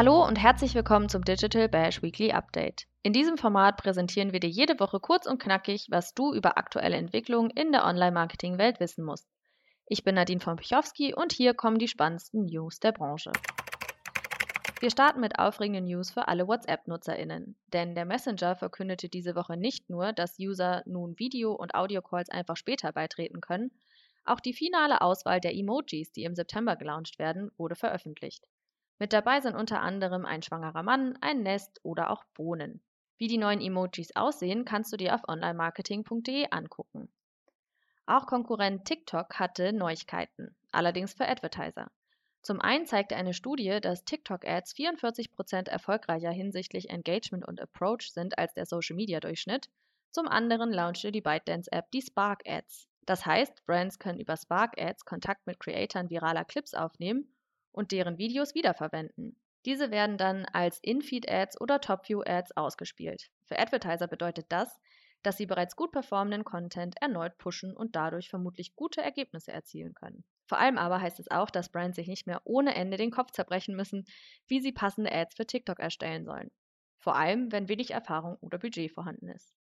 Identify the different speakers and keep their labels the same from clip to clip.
Speaker 1: Hallo und herzlich willkommen zum Digital Bash Weekly Update. In diesem Format präsentieren wir dir jede Woche kurz und knackig, was du über aktuelle Entwicklungen in der Online-Marketing-Welt wissen musst. Ich bin Nadine von Pichowski und hier kommen die spannendsten News der Branche. Wir starten mit aufregenden News für alle WhatsApp-NutzerInnen, denn der Messenger verkündete diese Woche nicht nur, dass User nun Video- und Audio-Calls einfach später beitreten können, auch die finale Auswahl der Emojis, die im September gelauncht werden, wurde veröffentlicht. Mit dabei sind unter anderem ein schwangerer Mann, ein Nest oder auch Bohnen. Wie die neuen Emojis aussehen, kannst du dir auf onlinemarketing.de angucken. Auch Konkurrent TikTok hatte Neuigkeiten, allerdings für Advertiser. Zum einen zeigte eine Studie, dass TikTok-Ads 44% erfolgreicher hinsichtlich Engagement und Approach sind als der Social-Media-Durchschnitt. Zum anderen launchte die ByteDance-App die Spark Ads. Das heißt, Brands können über Spark Ads Kontakt mit Creatoren viraler Clips aufnehmen und deren Videos wiederverwenden. Diese werden dann als In-Feed-Ads oder Top-View-Ads ausgespielt. Für Advertiser bedeutet das, dass sie bereits gut performenden Content erneut pushen und dadurch vermutlich gute Ergebnisse erzielen können. Vor allem aber heißt es auch, dass Brands sich nicht mehr ohne Ende den Kopf zerbrechen müssen, wie sie passende Ads für TikTok erstellen sollen. Vor allem, wenn wenig Erfahrung oder Budget vorhanden ist.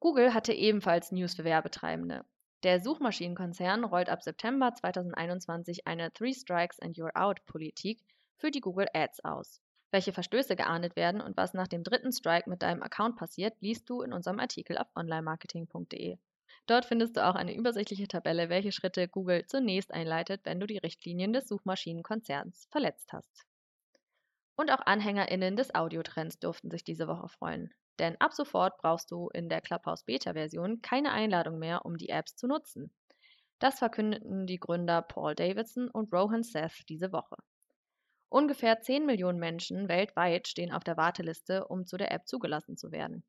Speaker 1: Google hatte ebenfalls News für Werbetreibende. Der Suchmaschinenkonzern rollt ab September 2021 eine Three Strikes and You're Out Politik für die Google Ads aus. Welche Verstöße geahndet werden und was nach dem dritten Strike mit deinem Account passiert, liest du in unserem Artikel auf onlinemarketing.de. Dort findest du auch eine übersichtliche Tabelle, welche Schritte Google zunächst einleitet, wenn du die Richtlinien des Suchmaschinenkonzerns verletzt hast. Und auch AnhängerInnen des Audiotrends durften sich diese Woche freuen. Denn ab sofort brauchst du in der Clubhouse Beta-Version keine Einladung mehr, um die Apps zu nutzen. Das verkündeten die Gründer Paul Davidson und Rohan Seth diese Woche. Ungefähr 10 Millionen Menschen weltweit stehen auf der Warteliste, um zu der App zugelassen zu werden.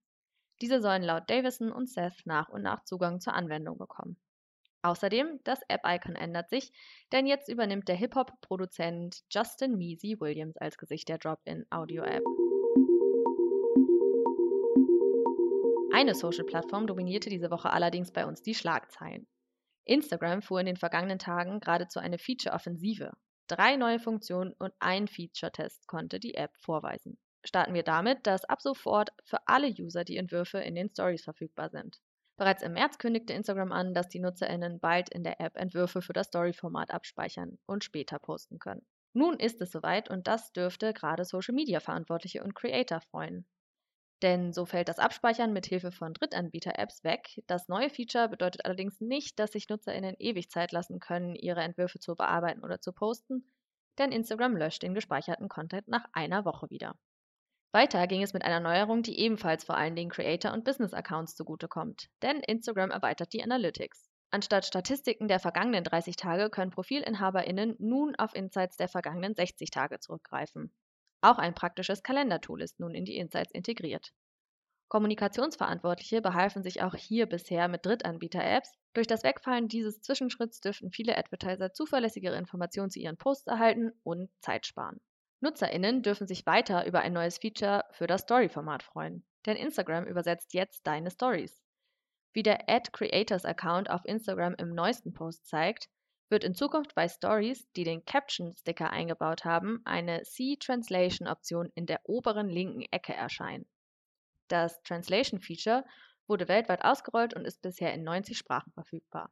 Speaker 1: Diese sollen laut Davison und Seth nach und nach Zugang zur Anwendung bekommen. Außerdem, das App-Icon ändert sich, denn jetzt übernimmt der Hip-Hop-Produzent Justin Measy Williams als Gesicht der Drop-in-Audio-App. Eine Social-Plattform dominierte diese Woche allerdings bei uns die Schlagzeilen. Instagram fuhr in den vergangenen Tagen geradezu eine Feature-Offensive. Drei neue Funktionen und ein Feature-Test konnte die App vorweisen. Starten wir damit, dass ab sofort für alle User die Entwürfe in den Stories verfügbar sind. Bereits im März kündigte Instagram an, dass die NutzerInnen bald in der App Entwürfe für das Story-Format abspeichern und später posten können. Nun ist es soweit und das dürfte gerade Social-Media-Verantwortliche und Creator freuen. Denn so fällt das Abspeichern mit Hilfe von Drittanbieter-Apps weg. Das neue Feature bedeutet allerdings nicht, dass sich NutzerInnen ewig Zeit lassen können, ihre Entwürfe zu bearbeiten oder zu posten, denn Instagram löscht den gespeicherten Content nach einer Woche wieder. Weiter ging es mit einer Neuerung, die ebenfalls vor allen Dingen Creator- und Business-Accounts zugutekommt, denn Instagram erweitert die Analytics. Anstatt Statistiken der vergangenen 30 Tage können ProfilinhaberInnen nun auf Insights der vergangenen 60 Tage zurückgreifen. Auch ein praktisches Kalendertool ist nun in die Insights integriert. Kommunikationsverantwortliche behalfen sich auch hier bisher mit Drittanbieter-Apps. Durch das Wegfallen dieses Zwischenschritts dürften viele Advertiser zuverlässigere Informationen zu ihren Posts erhalten und Zeit sparen. NutzerInnen dürfen sich weiter über ein neues Feature für das Story-Format freuen, denn Instagram übersetzt jetzt deine Stories. Wie der Ad Creators Account auf Instagram im neuesten Post zeigt, wird in Zukunft bei Stories, die den Caption-Sticker eingebaut haben, eine C-Translation-Option in der oberen linken Ecke erscheinen. Das Translation-Feature wurde weltweit ausgerollt und ist bisher in 90 Sprachen verfügbar.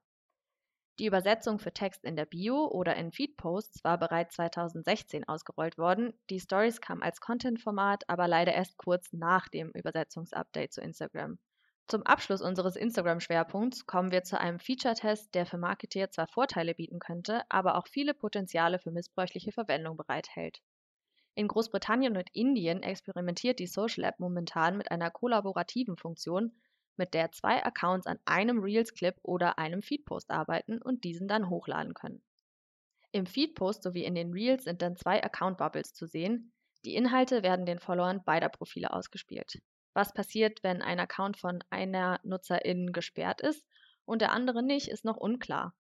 Speaker 1: Die Übersetzung für Text in der Bio oder in Feed-Posts war bereits 2016 ausgerollt worden. Die Stories kamen als Content-Format aber leider erst kurz nach dem Übersetzungsupdate zu Instagram. Zum Abschluss unseres Instagram-Schwerpunkts kommen wir zu einem Feature-Test, der für Marketeer zwar Vorteile bieten könnte, aber auch viele Potenziale für missbräuchliche Verwendung bereithält. In Großbritannien und Indien experimentiert die Social App momentan mit einer kollaborativen Funktion, mit der zwei Accounts an einem Reels-Clip oder einem Feed-Post arbeiten und diesen dann hochladen können. Im Feed-Post sowie in den Reels sind dann zwei Account-Bubbles zu sehen. Die Inhalte werden den Followern beider Profile ausgespielt. Was passiert, wenn ein Account von einer Nutzerin gesperrt ist und der andere nicht, ist noch unklar.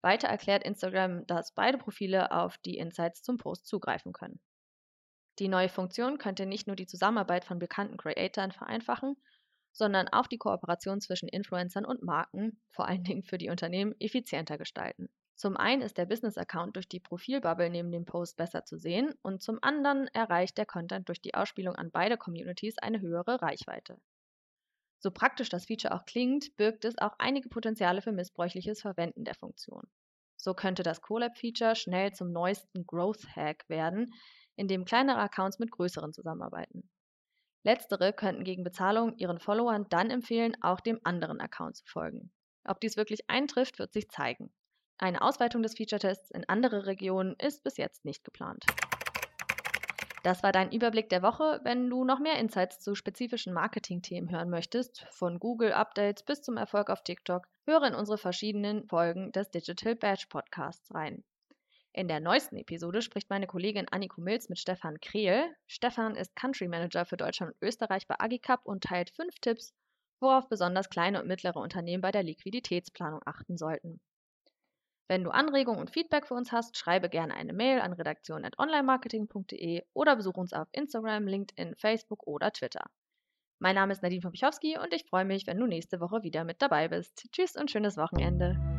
Speaker 1: Weiter erklärt Instagram, dass beide Profile auf die Insights zum Post zugreifen können. Die neue Funktion könnte nicht nur die Zusammenarbeit von bekannten Creatoren vereinfachen, sondern auch die Kooperation zwischen Influencern und Marken, vor allen Dingen für die Unternehmen, effizienter gestalten. Zum einen ist der Business-Account durch die Profilbubble neben dem Post besser zu sehen und zum anderen erreicht der Content durch die Ausspielung an beide Communities eine höhere Reichweite. So praktisch das Feature auch klingt, birgt es auch einige Potenziale für missbräuchliches Verwenden der Funktion. So könnte das Collab-Feature schnell zum neuesten Growth-Hack werden, in dem kleinere Accounts mit größeren zusammenarbeiten. Letztere könnten gegen Bezahlung ihren Followern dann empfehlen, auch dem anderen Account zu folgen. Ob dies wirklich eintrifft, wird sich zeigen. Eine Ausweitung des Feature-Tests in andere Regionen ist bis jetzt nicht geplant. Das war dein Überblick der Woche. Wenn du noch mehr Insights zu spezifischen Marketing-Themen hören möchtest, von Google-Updates bis zum Erfolg auf TikTok, höre in unsere verschiedenen Folgen des Digital Badge Podcasts rein. In der neuesten Episode spricht meine Kollegin Anniko Milz mit Stefan Krehl. Stefan ist Country Manager für Deutschland und Österreich bei Agicap und teilt fünf Tipps, worauf besonders kleine und mittlere Unternehmen bei der Liquiditätsplanung achten sollten. Wenn du Anregungen und Feedback für uns hast, schreibe gerne eine Mail an redaktion.onlinemarketing.de oder besuche uns auf Instagram, LinkedIn, Facebook oder Twitter. Mein Name ist Nadine Popichowski und ich freue mich, wenn du nächste Woche wieder mit dabei bist. Tschüss und schönes Wochenende.